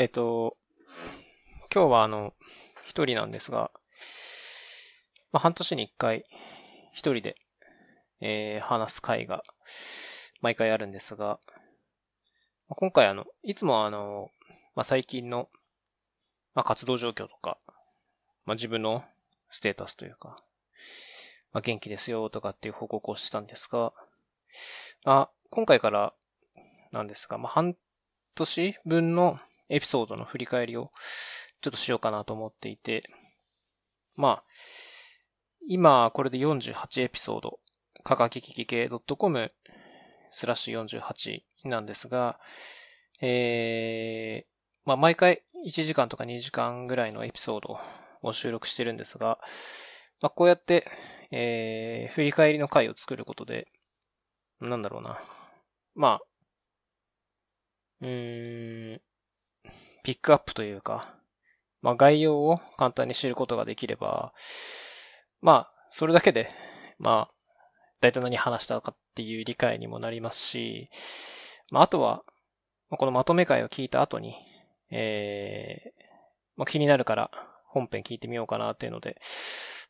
えっと、今日はあの、一人なんですが、まあ、半年に一回、一人で、えー、話す会が、毎回あるんですが、まあ、今回あの、いつもあの、まあ、最近の、まあ、活動状況とか、まあ、自分のステータスというか、まあ、元気ですよとかっていう報告をしたんですが、あ、今回からなんですが、まあ、半年分のエピソードの振り返りをちょっとしようかなと思っていて、まあ、今これで48エピソード、かかきききけ .com スラッシュ48なんですが、えー、まあ毎回1時間とか2時間ぐらいのエピソードを収録してるんですが、まあこうやって、えー、振り返りの回を作ることで、なんだろうな。まあ、うーん、ピックアップというか、まあ概要を簡単に知ることができれば、まあ、それだけで、まあ、大体何話したかっていう理解にもなりますし、まああとは、このまとめ会を聞いた後に、えー、まあ、気になるから本編聞いてみようかなっていうので、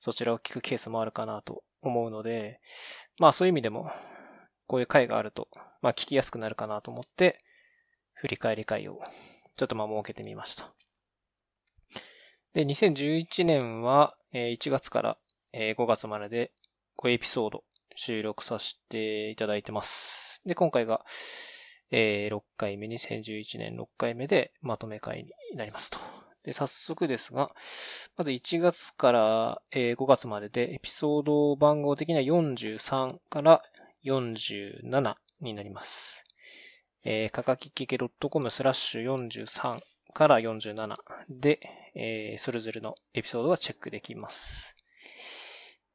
そちらを聞くケースもあるかなと思うので、まあそういう意味でも、こういう回があると、まあ聞きやすくなるかなと思って、振り返り会をちょっとまあ設けてみました。で、2011年はえ1月からえ5月までで5エピソード収録させていただいてます。で、今回がえ6回目、2011年6回目でまとめ会になりますと。で、早速ですが、まず1月から5月まででエピソード番号的には43から47になります。えー、かかききけ .com スラッシュ43から47で、えー、それぞれのエピソードはチェックできます。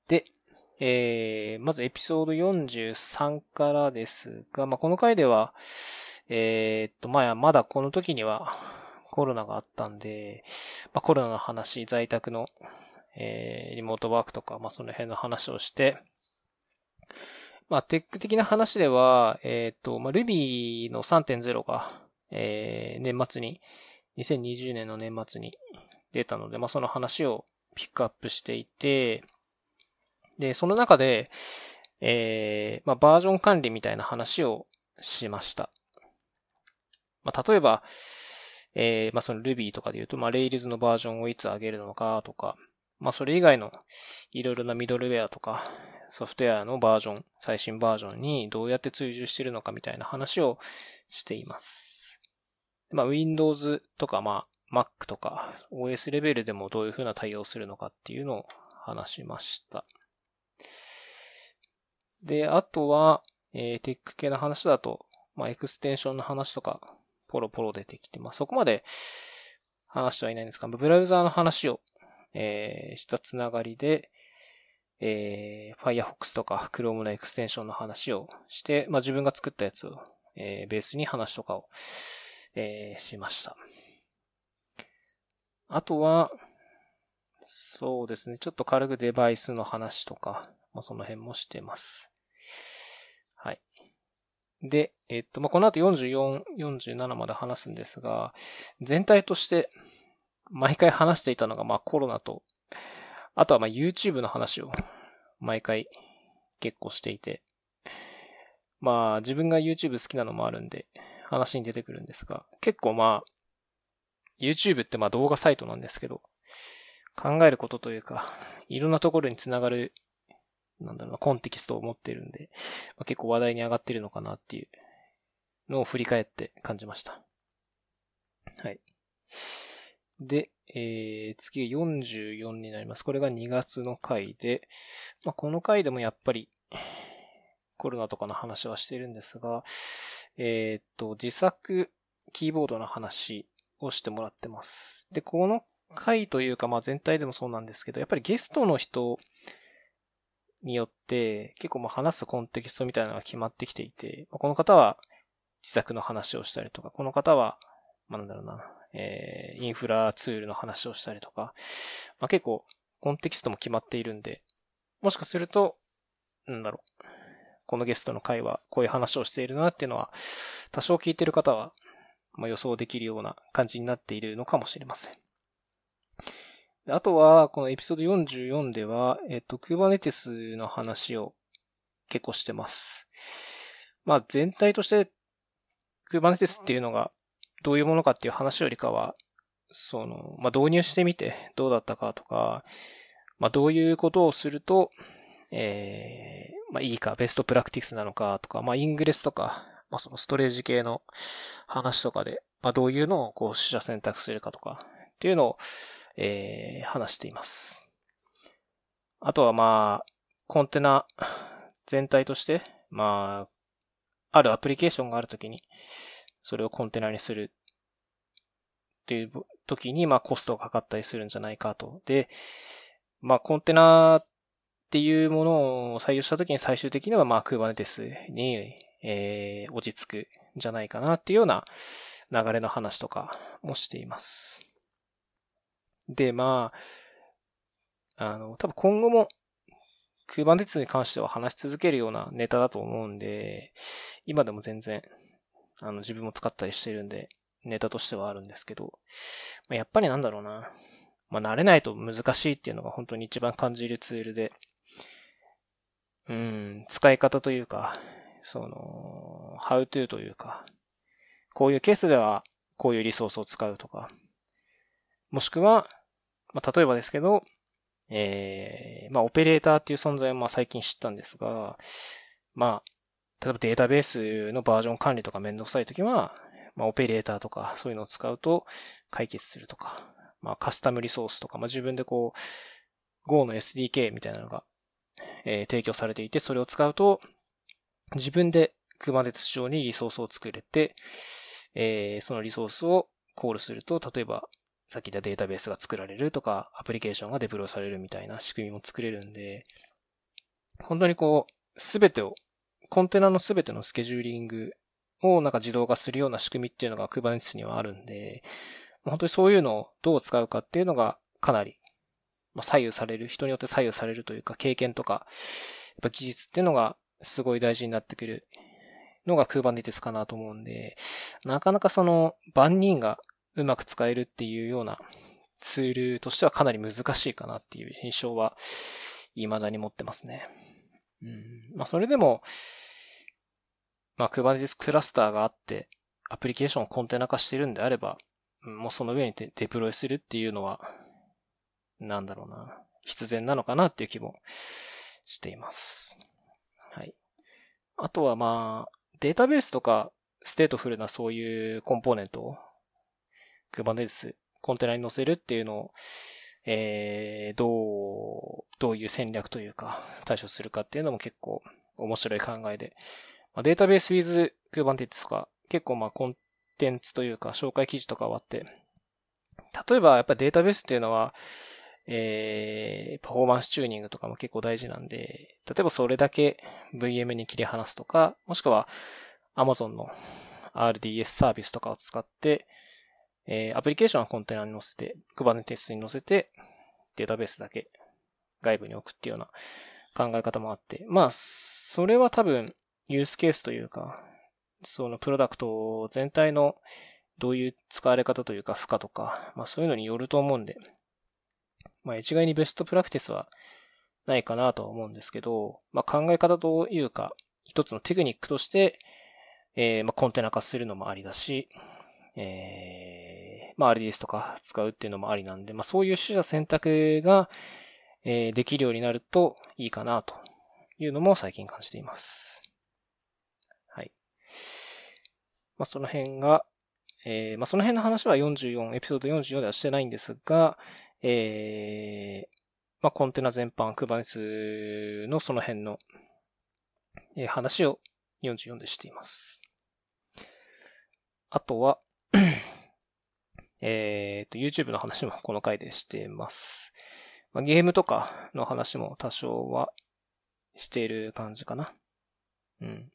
で、えー、まずエピソード43からですが、まあ、この回では、えー、っと、まあ、まだこの時にはコロナがあったんで、まあ、コロナの話、在宅の、えー、リモートワークとか、まあ、その辺の話をして、まあ、テック的な話では、えっ、ー、と、まあ、Ruby の3.0が、えー、年末に、2020年の年末に出たので、まあ、その話をピックアップしていて、で、その中で、えー、まあ、バージョン管理みたいな話をしました。まあ、例えば、えー、まあ、その Ruby とかで言うと、まあ、Rails のバージョンをいつ上げるのかとか、まあ、それ以外のいろいろなミドルウェアとか、ソフトウェアのバージョン、最新バージョンにどうやって追従しているのかみたいな話をしています。まあ、Windows とか、まあ、Mac とか、OS レベルでもどういうふうな対応するのかっていうのを話しました。で、あとは、えー、テック系の話だと、まあ、エクステンションの話とか、ポロポロ出てきて、まあ、そこまで話してはいないんですが、ブラウザーの話を、えー、したつながりで、えー、Firefox とか Chrome のエクステンションの話をして、まあ、自分が作ったやつを、えー、ベースに話とかを、えー、しました。あとは、そうですね、ちょっと軽くデバイスの話とか、まあ、その辺もしてます。はい。で、えっと、まあ、この後44、47まで話すんですが、全体として毎回話していたのが、まあ、コロナとあとはまあ YouTube の話を毎回結構していて、まあ自分が YouTube 好きなのもあるんで話に出てくるんですが、結構まあ YouTube ってまあ動画サイトなんですけど、考えることというか、いろんなところにつながる、なんだろうな、コンテキストを持っているんで、まあ、結構話題に上がってるのかなっていうのを振り返って感じました。はい。で、えー、次が44になります。これが2月の回で、まあ、この回でもやっぱりコロナとかの話はしてるんですが、えー、っと、自作キーボードの話をしてもらってます。で、この回というか、まあ全体でもそうなんですけど、やっぱりゲストの人によって結構まあ話すコンテキストみたいなのが決まってきていて、この方は自作の話をしたりとか、この方は、まあ、なんだろうな、えー、インフラツールの話をしたりとか、まあ、結構コンテキストも決まっているんで、もしかすると、なんだろう、このゲストの会はこういう話をしているなっていうのは、多少聞いてる方は、まあ、予想できるような感じになっているのかもしれません。あとは、このエピソード44では、えっと、Kubernetes の話を結構してます。まあ、全体として Kubernetes っていうのがどういうものかっていう話よりかは、その、まあ、導入してみてどうだったかとか、まあ、どういうことをすると、えー、まあ、いいか、ベストプラクティスなのかとか、まあ、イングレスとか、まあ、そのストレージ系の話とかで、まあ、どういうのをこう、取捨選択するかとか、っていうのを、えー、話しています。あとはまあ、コンテナ全体として、まあ、あるアプリケーションがあるときに、それをコンテナにするっていう時に、まあコストがかかったりするんじゃないかと。で、まあコンテナっていうものを採用した時に最終的にはまあ Kubernetes に、えー、落ち着くんじゃないかなっていうような流れの話とかもしています。で、まあ、あの、多分今後も Kubernetes に関しては話し続けるようなネタだと思うんで、今でも全然あの、自分も使ったりしてるんで、ネタとしてはあるんですけど、まあ、やっぱりなんだろうな。まあ、慣れないと難しいっていうのが本当に一番感じるツールで、うん、使い方というか、その、how to というか、こういうケースではこういうリソースを使うとか、もしくは、まあ、例えばですけど、えー、まあ、オペレーターっていう存在をま最近知ったんですが、まあ、例えばデータベースのバージョン管理とかめんどくさいときは、まあ、オペレーターとかそういうのを使うと解決するとか、まあ、カスタムリソースとか、まあ、自分でこう、Go の SDK みたいなのが、えー、提供されていて、それを使うと、自分で Kubernetes 上にリソースを作れて、えー、そのリソースをコールすると、例えば、さっき言ったデータベースが作られるとか、アプリケーションがデプロイされるみたいな仕組みも作れるんで、本当にこう、すべてをコンテナのすべてのスケジューリングをなんか自動化するような仕組みっていうのが Kubernetes にはあるんで、本当にそういうのをどう使うかっていうのがかなり左右される、人によって左右されるというか経験とか、やっぱ技術っていうのがすごい大事になってくるのが Kubernetes かなと思うんで、なかなかその万人がうまく使えるっていうようなツールとしてはかなり難しいかなっていう印象は未だに持ってますね。うん。まあ、それでも、まあ、Kubernetes クラスターがあって、アプリケーションをコンテナ化してるんであれば、もうその上にデプロイするっていうのは、なんだろうな、必然なのかなっていう気もしています。はい。あとはまあ、データベースとか、ステートフルなそういうコンポーネントを Kubernetes コンテナに載せるっていうのを、えー、どう、どういう戦略というか、対処するかっていうのも結構面白い考えで、まあ、データベース with Kubernetes とか、結構まあコンテンツというか、紹介記事とかはあって、例えばやっぱデータベースっていうのは、えー、パフォーマンスチューニングとかも結構大事なんで、例えばそれだけ VM に切り離すとか、もしくは Amazon の RDS サービスとかを使って、えー、アプリケーションはコンテナに載せて、Kubernetes に載せて、データベースだけ外部に置くっていうような考え方もあって、まあ、それは多分、ユースケースというか、そのプロダクト全体のどういう使われ方というか負荷とか、まあそういうのによると思うんで、まあ一概にベストプラクティスはないかなとは思うんですけど、まあ考え方というか、一つのテクニックとして、えー、まあコンテナ化するのもありだし、えー、まあ RDS とか使うっていうのもありなんで、まあそういう取捨選択が、えー、できるようになるといいかなというのも最近感じています。はい。まあその辺が、えー、まあその辺の話は44、エピソード44ではしてないんですが、えー、まあコンテナ全般、Kubernetes のその辺の、え、話を44でしています。あとは、えっと、YouTube の話もこの回でしています。まあ、ゲームとかの話も多少はしている感じかな。うん。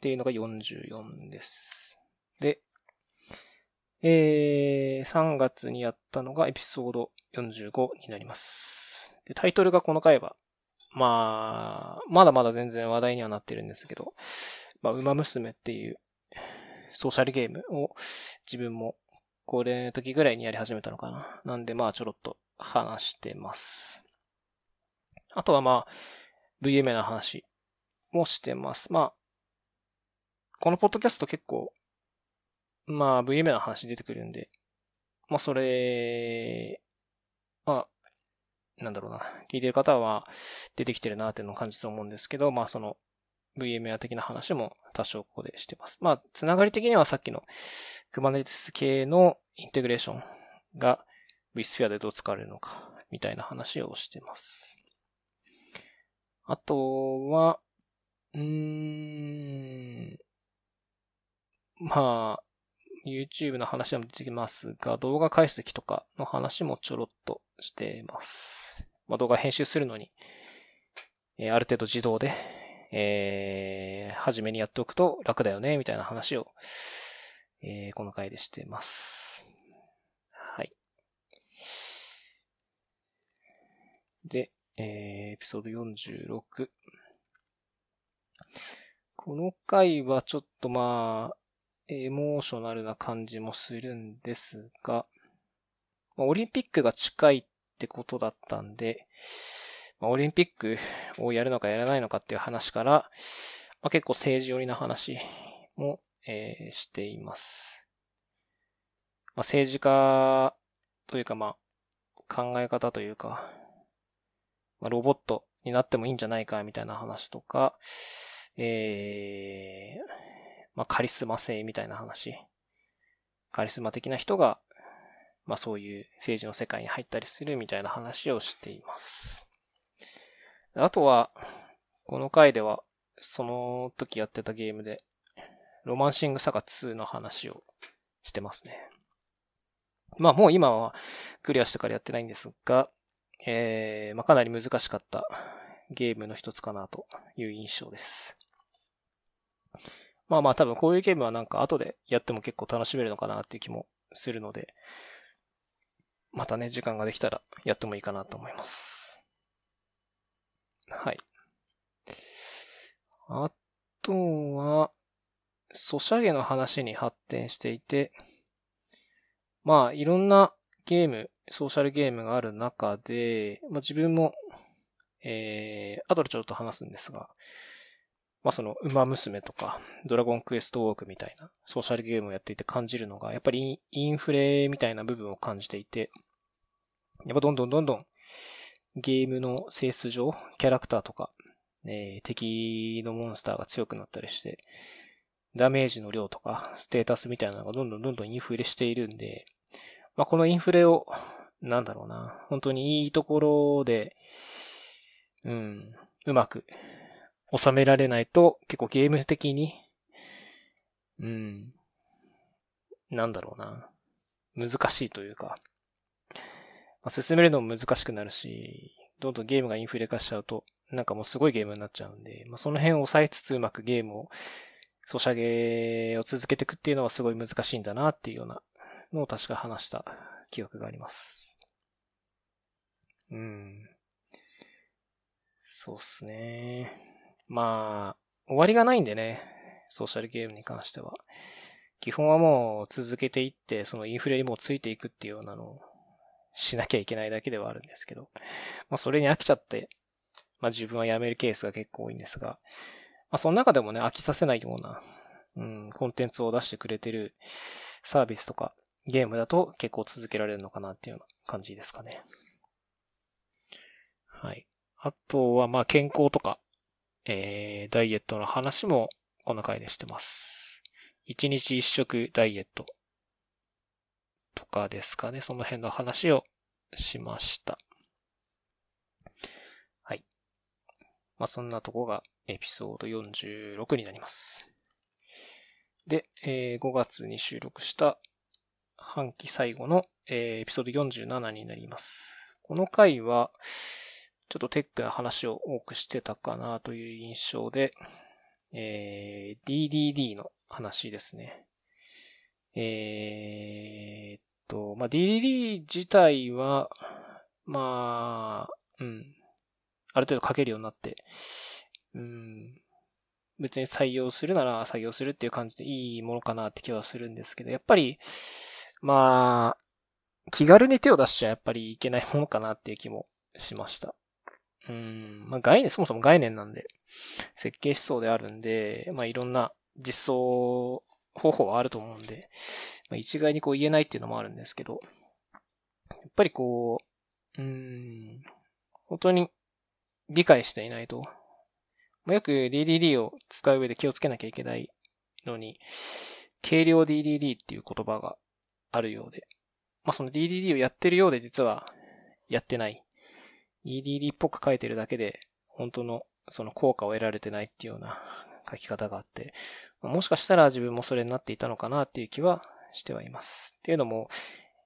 っていうのが44です。で、えー、3月にやったのがエピソード45になります。で、タイトルがこの回は、まあ、まだまだ全然話題にはなってるんですけど、まあ、馬娘っていうソーシャルゲームを自分もこれの時ぐらいにやり始めたのかな。なんでまあちょろっと話してます。あとはまあ VMA の話もしてます。まあ、このポッドキャスト結構、まあ VMA の話出てくるんで、まあそれ、まあ、なんだろうな、聞いてる方は出てきてるなっていうのを感じて思うんですけど、まあその VMA 的な話も多少ここでしてます。まあ、つながり的にはさっきの Kubernetes 系のインテグレーションが vSphere でどう使われるのか、みたいな話をしてます。あとは、うーん、まあ、YouTube の話も出てきますが、動画解析とかの話もちょろっとしてます。まあ、動画編集するのに、えある程度自動で、えー、初めにやっておくと楽だよね、みたいな話を、えー、この回でしてます。はい。で、えー、エピソード46。この回はちょっとまあ、エモーショナルな感じもするんですが、ま、オリンピックが近いってことだったんで、ま、オリンピックをやるのかやらないのかっていう話から、まあ、結構政治寄りな話も、えー、しています。まあ、政治家というか、まあ、考え方というか、まあ、ロボットになってもいいんじゃないかみたいな話とか、え、まあ、カリスマ性みたいな話。カリスマ的な人が、まあ、そういう政治の世界に入ったりするみたいな話をしています。あとは、この回では、その時やってたゲームで、ロマンシングサガ2の話をしてますね。まあもう今はクリアしてからやってないんですが、えー、まあかなり難しかったゲームの一つかなという印象です。まあまあ多分こういうゲームはなんか後でやっても結構楽しめるのかなっていう気もするので、またね、時間ができたらやってもいいかなと思います。はい。あとは、ソシャゲの話に発展していて、まあいろんなゲーム、ソーシャルゲームがある中で、まあ自分も、えー、後でちょっと話すんですが、まあその、馬娘とか、ドラゴンクエストウォークみたいなソーシャルゲームをやっていて感じるのが、やっぱりインフレみたいな部分を感じていて、やっぱどんどんどんどんゲームの性質上、キャラクターとか、えー、敵のモンスターが強くなったりして、ダメージの量とか、ステータスみたいなのがどんどんどんどんインフレしているんで、まあ、このインフレを、なんだろうな、本当にいいところで、うん、うまく収められないと、結構ゲーム的に、うん、なんだろうな。難しいというか、まあ、進めるのも難しくなるし、どんどんゲームがインフレ化しちゃうと、なんかもうすごいゲームになっちゃうんで、まあ、その辺を抑えつつうまくゲームを、ソシャゲを続けていくっていうのはすごい難しいんだなっていうようなのを確か話した記憶があります。うん。そうっすね。まあ、終わりがないんでね、ソーシャルゲームに関しては。基本はもう続けていって、そのインフレにもついていくっていうようなのをしなきゃいけないだけではあるんですけど、まあそれに飽きちゃって、まあ自分は辞めるケースが結構多いんですが、まあその中でもね、飽きさせないような、うん、コンテンツを出してくれてるサービスとかゲームだと結構続けられるのかなっていうような感じですかね。はい。あとはまあ健康とか、えー、ダイエットの話もこの回でしてます。一日一食ダイエットとかですかね。その辺の話をしました。はい。まあ、そんなとこがエピソード46になります。で、えー、5月に収録した半期最後の、えー、エピソード47になります。この回は、ちょっとテックな話を多くしてたかなという印象で、えー、DDD の話ですね。えー、と、まあ、DDD 自体は、まあ、うん、ある程度書けるようになって、うん、別に採用するなら採用するっていう感じでいいものかなって気はするんですけど、やっぱり、まあ、気軽に手を出しちゃやっぱりいけないものかなっていう気もしました。うん、まあ概念、そもそも概念なんで、設計思想であるんで、まあいろんな実装方法はあると思うんで、まあ、一概にこう言えないっていうのもあるんですけど、やっぱりこう、うん、本当に理解していないと、まあ、よく DDD を使う上で気をつけなきゃいけないのに、軽量 DDD っていう言葉があるようで、まあその DDD をやってるようで実はやってない。DDD っぽく書いてるだけで、本当のその効果を得られてないっていうような書き方があって、もしかしたら自分もそれになっていたのかなっていう気はしてはいます。っていうのも、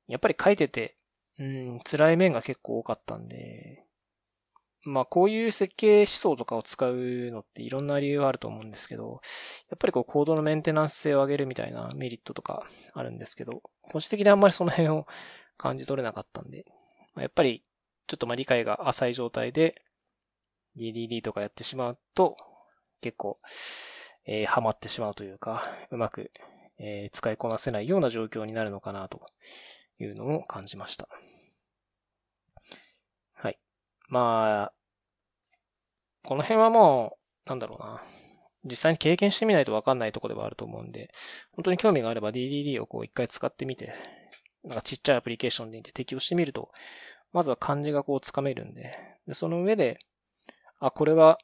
やっぱり書いてて、うん、辛い面が結構多かったんで、まあこういう設計思想とかを使うのっていろんな理由があると思うんですけど、やっぱりこうコードのメンテナンス性を上げるみたいなメリットとかあるんですけど、個人的にあんまりその辺を感じ取れなかったんで、やっぱりちょっとまあ理解が浅い状態で DDD とかやってしまうと、結構、えー、ハマってしまうというか、うまく、えー、使いこなせないような状況になるのかなというのを感じました。はい。まあ、この辺はもう、なんだろうな。実際に経験してみないとわかんないところではあると思うんで、本当に興味があれば DDD をこう一回使ってみて、なんかちっちゃいアプリケーションで適用してみると、まずは漢字がこうつかめるんで、でその上で、あ、これは、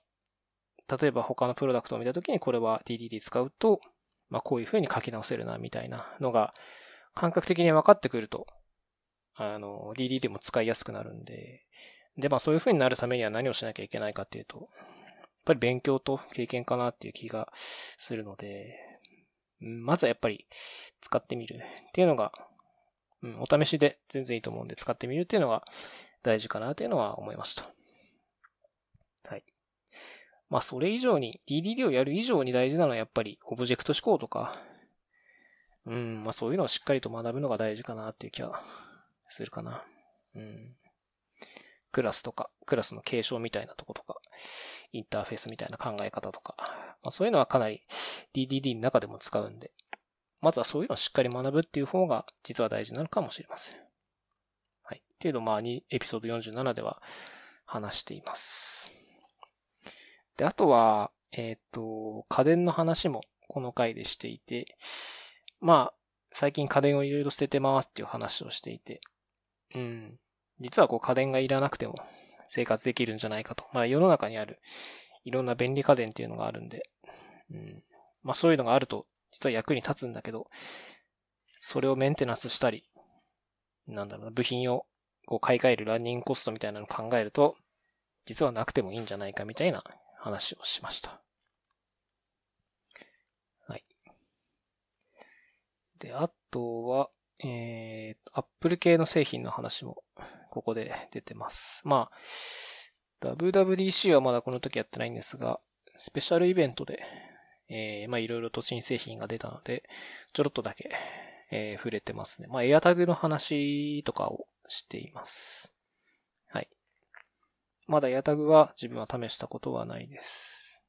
例えば他のプロダクトを見たときにこれは DDD 使うと、まあこういう風に書き直せるな、みたいなのが、感覚的に分かってくると、あの、DDD も使いやすくなるんで、で、まあそういう風になるためには何をしなきゃいけないかっていうと、やっぱり勉強と経験かなっていう気がするので、まずはやっぱり使ってみるっていうのが、うん、お試しで全然いいと思うんで使ってみるっていうのが大事かなっていうのは思いました。はい。まあ、それ以上に、DDD をやる以上に大事なのはやっぱり、オブジェクト思考とか、うん、まあそういうのをしっかりと学ぶのが大事かなっていう気はするかな。うん。クラスとか、クラスの継承みたいなとことか、インターフェースみたいな考え方とか、まあそういうのはかなり DDD の中でも使うんで、まずはそういうのをしっかり学ぶっていう方が実は大事なのかもしれません。はい。っていうのをまあ、エピソード47では話しています。で、あとは、えっ、ー、と、家電の話もこの回でしていて、まあ、最近家電をいろいろ捨ててますっていう話をしていて、うん。実はこう家電がいらなくても生活できるんじゃないかと。まあ世の中にあるいろんな便利家電っていうのがあるんで、うん。まあそういうのがあると実は役に立つんだけど、それをメンテナンスしたり、なんだろうな、部品をこう買い替えるランニングコストみたいなのを考えると、実はなくてもいいんじゃないかみたいな話をしました。はい。で、あとは、えー、Apple 系の製品の話もここで出てます。まあ、WWDC はまだこの時やってないんですが、スペシャルイベントでえー、まあいろいろと新製品が出たので、ちょろっとだけ、えー、触れてますね。まあエアタグの話とかをしています。はい。まだエアタグは自分は試したことはないです。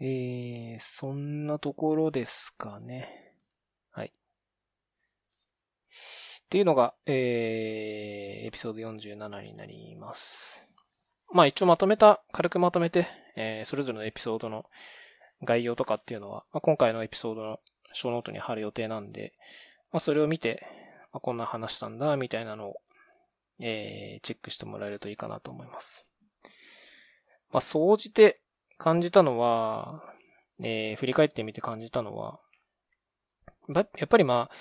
えー、そんなところですかね。はい。っていうのが、えー、エピソード47になります。まあ一応まとめた、軽くまとめて、えー、それぞれのエピソードの概要とかっていうのは、まあ、今回のエピソードの小ノートに貼る予定なんで、まあ、それを見て、まあ、こんな話したんだ、みたいなのを、えー、チェックしてもらえるといいかなと思います。まあ、総じて感じたのは、えー、振り返ってみて感じたのは、やっぱりまあ、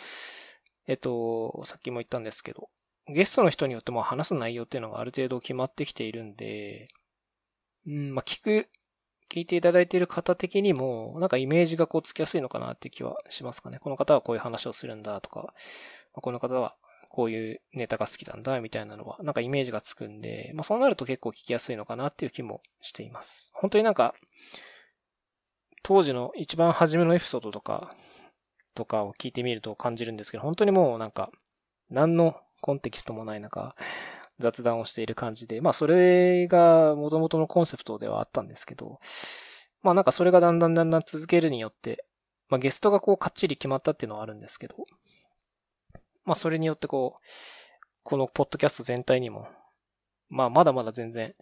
えっと、さっきも言ったんですけど、ゲストの人によっても話す内容っていうのがある程度決まってきているんで、うん、まあ、聞く、聞いていただいている方的にも、なんかイメージがこうつきやすいのかなって気はしますかね。この方はこういう話をするんだとか、この方はこういうネタが好きなんだみたいなのは、なんかイメージがつくんで、まあそうなると結構聞きやすいのかなっていう気もしています。本当になんか、当時の一番初めのエピソードとか、とかを聞いてみると感じるんですけど、本当にもうなんか、何のコンテキストもない中、雑談をしている感じで、まあそれが元々のコンセプトではあったんですけど、まあなんかそれがだんだんだんだん続けるによって、まあゲストがこうかっちり決まったっていうのはあるんですけど、まあそれによってこう、このポッドキャスト全体にも、まあまだまだ全然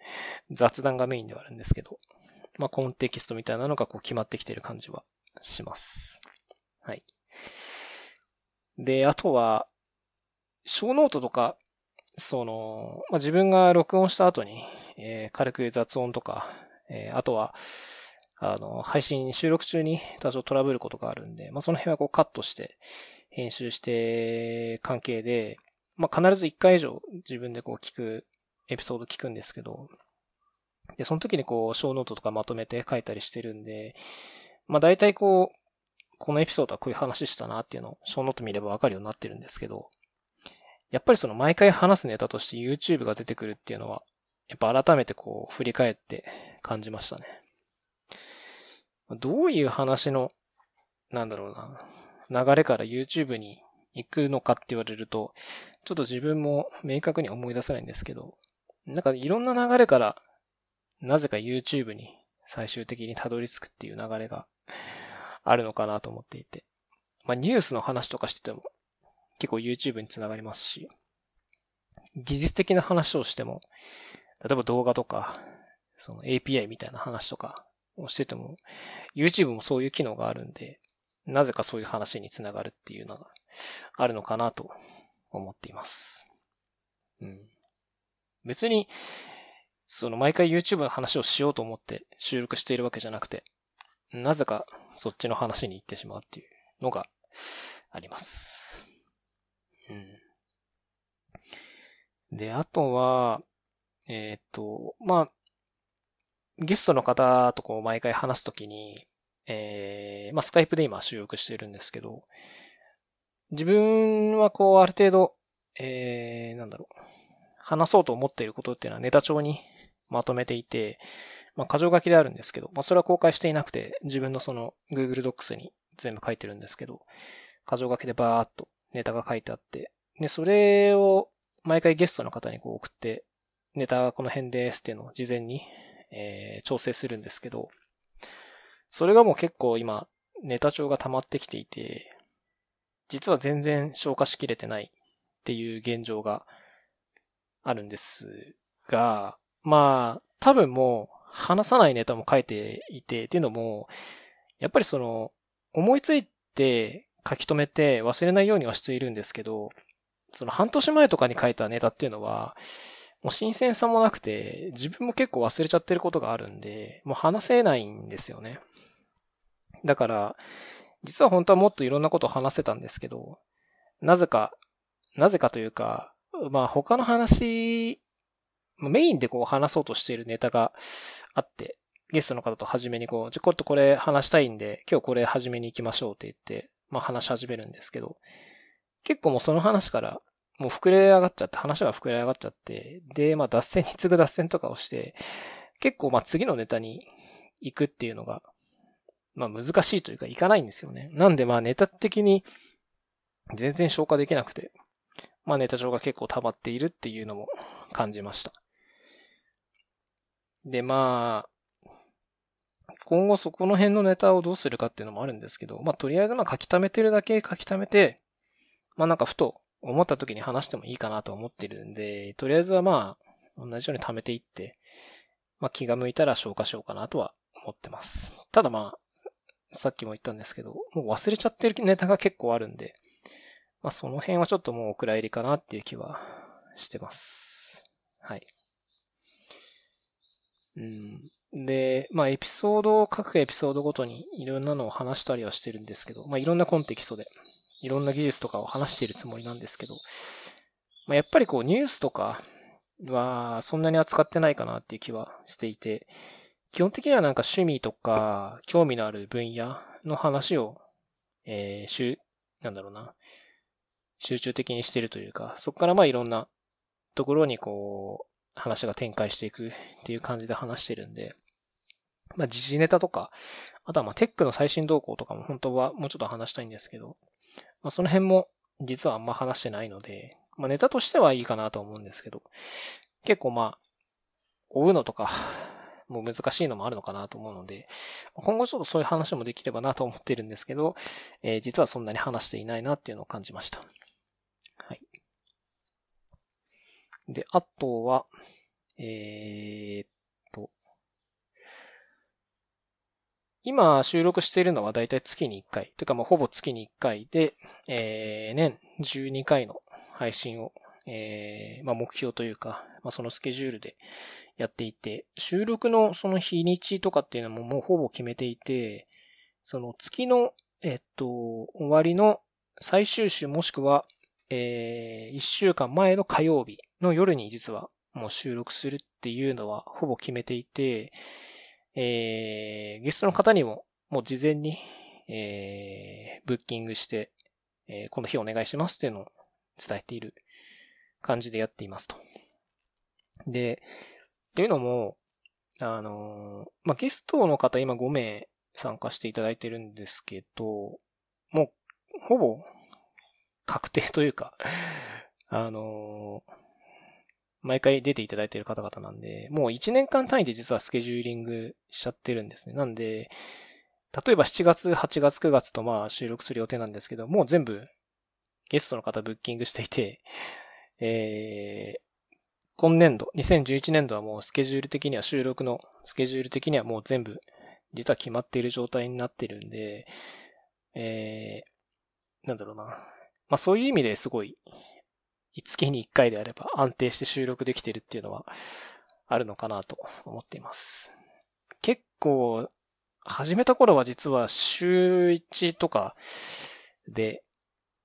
雑談がメインではあるんですけど、まあコンテキストみたいなのがこう決まってきてる感じはします。はい。で、あとは、ショーノートとか、その、まあ、自分が録音した後に、えー、軽く雑音とか、えー、あとは、あの、配信、収録中に多少トラブルことがあるんで、まあ、その辺はこうカットして、編集して関係で、まあ、必ず1回以上自分でこう聞く、エピソード聞くんですけど、で、その時にこう、ショーノートとかまとめて書いたりしてるんで、まあ、大体こう、このエピソードはこういう話したなっていうのをショーノート見ればわかるようになってるんですけど、やっぱりその毎回話すネタとして YouTube が出てくるっていうのは、やっぱ改めてこう振り返って感じましたね。どういう話の、なんだろうな、流れから YouTube に行くのかって言われると、ちょっと自分も明確に思い出せないんですけど、なんかいろんな流れから、なぜか YouTube に最終的にたどり着くっていう流れがあるのかなと思っていて。まあニュースの話とかしてても結構 YouTube につながりますし、技術的な話をしても、例えば動画とか、その API みたいな話とかをしてても、YouTube もそういう機能があるんで、なぜかそういう話につながるっていうのがあるのかなと思っています。うん。別に、その毎回 YouTube の話をしようと思って収録しているわけじゃなくて、なぜかそっちの話に行ってしまうっていうのがあります。うん。で、あとは、えっ、と、まあ、ゲストの方とこう毎回話すときに、えー、まあ、スカイプで今収録してるんですけど、自分はこうある程度、えー、なんだろう、話そうと思っていることっていうのはネタ帳にまとめていて、まあ、箇条書きであるんですけど、まあ、それは公開していなくて、自分のその Google Docs に全部書いてるんですけど、箇条書きでバーっとネタが書いてあって、で、それを毎回ゲストの方にこう送って、ネタはこの辺ですっていうのを事前に、えー、調整するんですけど、それがもう結構今、ネタ帳が溜まってきていて、実は全然消化しきれてないっていう現状があるんですが、まあ、多分もう話さないネタも書いていて、っていうのも、やっぱりその、思いついて書き留めて忘れないようにはしているんですけど、その半年前とかに書いたネタっていうのは、もう新鮮さもなくて、自分も結構忘れちゃってることがあるんで、もう話せないんですよね。だから、実は本当はもっといろんなことを話せたんですけど、なぜか、なぜかというか、まあ他の話、メインでこう話そうとしているネタがあって、ゲストの方と初めにこう、じゃ、こっとこれ話したいんで、今日これ始めに行きましょうって言って、まあ話し始めるんですけど、結構もうその話から、もう膨れ上がっちゃって、話が膨れ上がっちゃって、で、まあ脱線に次ぐ脱線とかをして、結構まあ次のネタに行くっていうのが、まあ難しいというか行かないんですよね。なんでまあネタ的に全然消化できなくて、まあネタ上が結構溜まっているっていうのも感じました。で、まあ、今後そこの辺のネタをどうするかっていうのもあるんですけど、まあ、とりあえずまあ書き溜めてるだけ書き溜めて、まあなんかふと思った時に話してもいいかなと思ってるんで、とりあえずはまあ、同じように溜めていって、まあ気が向いたら消化しようかなとは思ってます。ただまあ、さっきも言ったんですけど、もう忘れちゃってるネタが結構あるんで、まあその辺はちょっともうお蔵入りかなっていう気はしてます。はい。うん。で、まあエピソードを、各エピソードごとにいろんなのを話したりはしてるんですけど、まあいろんなコンテキストで、いろんな技術とかを話しているつもりなんですけど、まあやっぱりこうニュースとかはそんなに扱ってないかなっていう気はしていて、基本的にはなんか趣味とか興味のある分野の話を、えー、しゅ、なんだろうな、集中的にしてるというか、そこからまあいろんなところにこう、話が展開していくっていう感じで話してるんで、まあ、時事ネタとか、あとはまあテックの最新動向とかも本当はもうちょっと話したいんですけど、まあ、その辺も実はあんま話してないので、まあネタとしてはいいかなと思うんですけど、結構まあ、追うのとか、もう難しいのもあるのかなと思うので、今後ちょっとそういう話もできればなと思ってるんですけど、えー、実はそんなに話していないなっていうのを感じました。はい。で、あとは、えー、っと、今収録しているのはだいたい月に1回、というかもうほぼ月に1回で、えー、年12回の配信を、えー、まあ目標というか、まあそのスケジュールでやっていて、収録のその日にちとかっていうのももうほぼ決めていて、その月の、えっと、終わりの最終週もしくは、えー、1週間前の火曜日の夜に実はもう収録するっていうのはほぼ決めていて、えー、ゲストの方にももう事前に、えー、ブッキングして、えー、この日お願いしますっていうのを伝えている感じでやっていますと。で、っていうのも、あの、まあ、ゲストの方今5名参加していただいてるんですけど、もう、ほぼ、確定というか、あの、毎回出ていただいている方々なんで、もう1年間単位で実はスケジューリングしちゃってるんですね。なんで、例えば7月、8月、9月とまあ収録する予定なんですけど、もう全部ゲストの方ブッキングしていて、えー、今年度、2011年度はもうスケジュール的には収録のスケジュール的にはもう全部実は決まっている状態になってるんで、えー、なんだろうな。まあそういう意味ですごい、月に1回であれば安定して収録できてるっていうのはあるのかなと思っています。結構、始めた頃は実は週1とかで、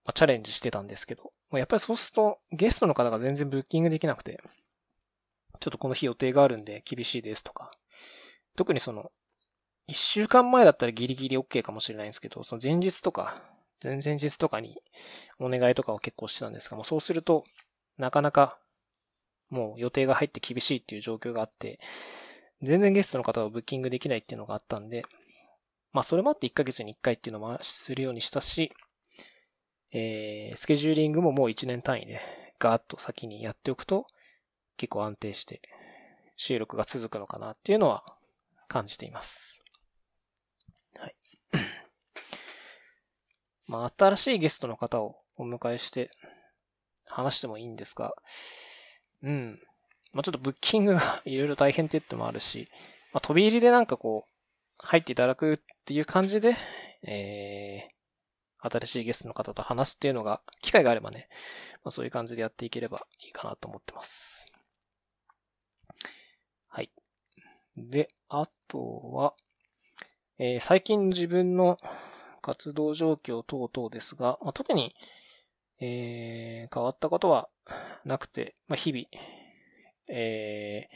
ま、チャレンジしてたんですけど、やっぱりそうするとゲストの方が全然ブッキングできなくて、ちょっとこの日予定があるんで厳しいですとか、特にその、一週間前だったらギリギリ OK かもしれないんですけど、その前日とか、前々日とかにお願いとかを結構してたんですが、もうそうすると、なかなかもう予定が入って厳しいっていう状況があって、全然ゲストの方をブッキングできないっていうのがあったんで、まあそれもあって1ヶ月に1回っていうのもするようにしたし、えー、スケジューリングももう1年単位でガーッと先にやっておくと、結構安定して収録が続くのかなっていうのは感じています。はい。まあ、新しいゲストの方をお迎えして話してもいいんですが、うん。まあ、ちょっとブッキングが いろいろ大変って言ってもあるし、まあ、飛び入りでなんかこう、入っていただくっていう感じで、えー、新しいゲストの方と話すっていうのが、機会があればね、まあ、そういう感じでやっていければいいかなと思ってます。はい。で、あとは、えー、最近自分の活動状況等々ですが、まあ、特に、えー、変わったことはなくて、まあ、日々、えー、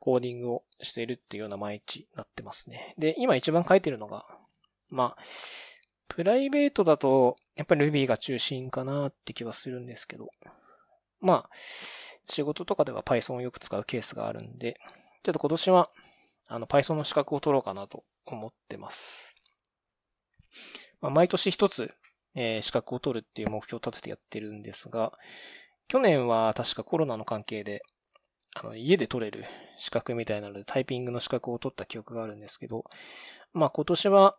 コーディングをしているっていうような毎日になってますね。で、今一番書いてるのが、まあ、プライベートだと、やっぱり Ruby が中心かなって気はするんですけど、まあ、仕事とかでは Python をよく使うケースがあるんで、ちょっと今年は、あの、Python の資格を取ろうかなと思ってます。まあ、毎年一つ、えー、資格を取るっていう目標を立ててやってるんですが、去年は確かコロナの関係で、あの、家で取れる資格みたいなのでタイピングの資格を取った記憶があるんですけど、まあ今年は、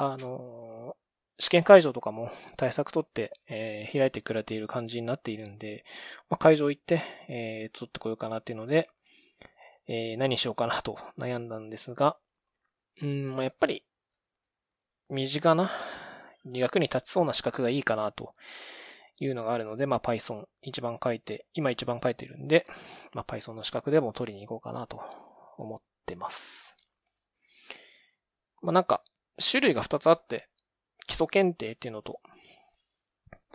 あの試験会場とかも対策取って、えー、開いてくれている感じになっているんで、まあ、会場行って、えー、取ってこようかなっていうので、えー、何しようかなと悩んだんですが、うん、ま、やっぱり、身近な、役に立ちそうな資格がいいかなというのがあるので、まあ、Python 一番書いて、今一番書いてるんで、まあ、Python の資格でも取りに行こうかなと思ってます。まあ、なんか、種類が2つあって、基礎検定っていうのと、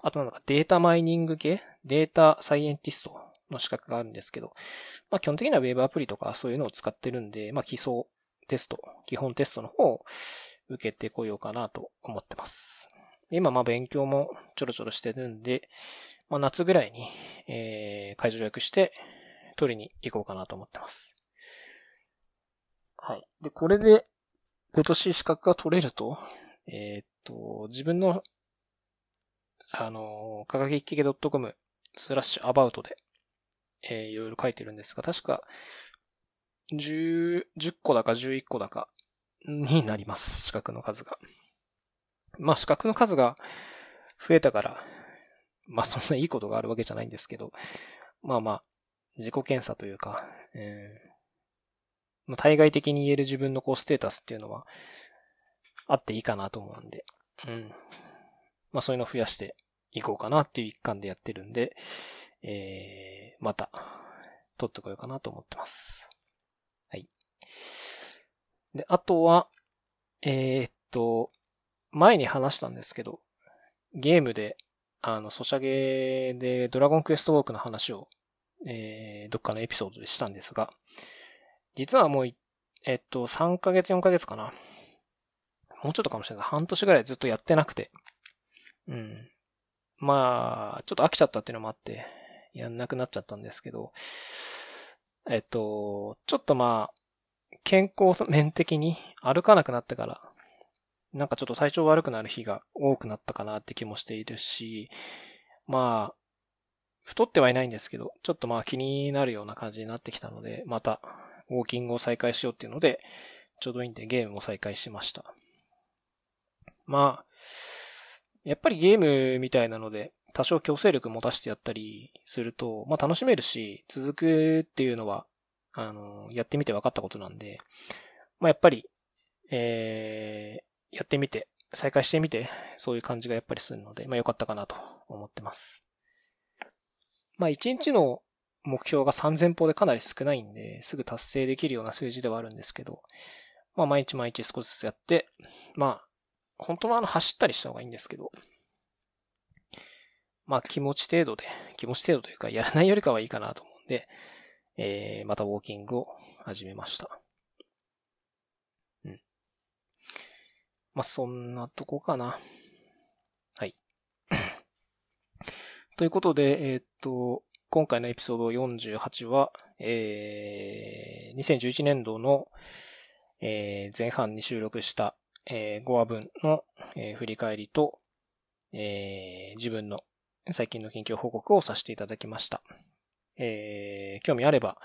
あとなんかデータマイニング系？データサイエンティストの資格があるんですけど、まあ基本的には Web アプリとかそういうのを使ってるんで、まあ基礎テスト、基本テストの方を受けてこようかなと思ってます。今まあ勉強もちょろちょろしてるんで、まあ夏ぐらいに、えー、会場予約して取りに行こうかなと思ってます。はい。で、これで今年資格が取れると、えー、っと、自分の、あの、科学一系 .com スラッシュアバウトで、えー、いろいろ書いてるんですが、確か、10、10個だか11個だかになります、資格の数が。まあ、資格の数が増えたから、まあ、そんないいことがあるわけじゃないんですけど、まあまあ、自己検査というか、えー、まあ、対外的に言える自分のこう、ステータスっていうのは、あっていいかなと思うんで、うん。まあ、そういうのを増やしていこうかなっていう一環でやってるんで、えー、また、取ってこようかなと思ってます。で、あとは、えー、っと、前に話したんですけど、ゲームで、あの、ソシャゲでドラゴンクエストウォークの話を、えー、どっかのエピソードでしたんですが、実はもう、えっと、3ヶ月、4ヶ月かな。もうちょっとかもしれない。半年ぐらいずっとやってなくて。うん。まあ、ちょっと飽きちゃったっていうのもあって、やんなくなっちゃったんですけど、えっと、ちょっとまあ、健康面的に歩かなくなってから、なんかちょっと体調悪くなる日が多くなったかなって気もしているし、まあ、太ってはいないんですけど、ちょっとまあ気になるような感じになってきたので、またウォーキングを再開しようっていうので、ちょうどいいんでゲームも再開しました。まあ、やっぱりゲームみたいなので、多少強制力持たせてやったりすると、まあ楽しめるし、続くっていうのは、あの、やってみて分かったことなんで、まあやっぱり、えー、やってみて、再開してみて、そういう感じがやっぱりするので、まあ良かったかなと思ってます。まあ1日の目標が3000歩でかなり少ないんで、すぐ達成できるような数字ではあるんですけど、まあ毎日毎日少しずつやって、まあ本当はあの走ったりした方がいいんですけど、まあ気持ち程度で、気持ち程度というかやらないよりかはいいかなと思うんで、えー、またウォーキングを始めました。うん。まあそんなとこかな。はい。ということで、えー、っと、今回のエピソード48は、えー、2011年度の、えー、前半に収録したえー、5話分の、えー、振り返りと、えー、自分の最近の近況報告をさせていただきました。えー、興味あれば、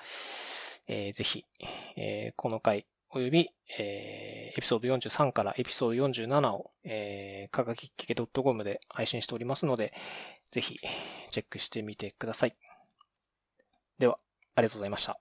えー、ぜひ、えー、この回および、えー、エピソード43からエピソード47を、えー、かがきっきけ .com で配信しておりますので、ぜひチェックしてみてください。では、ありがとうございました。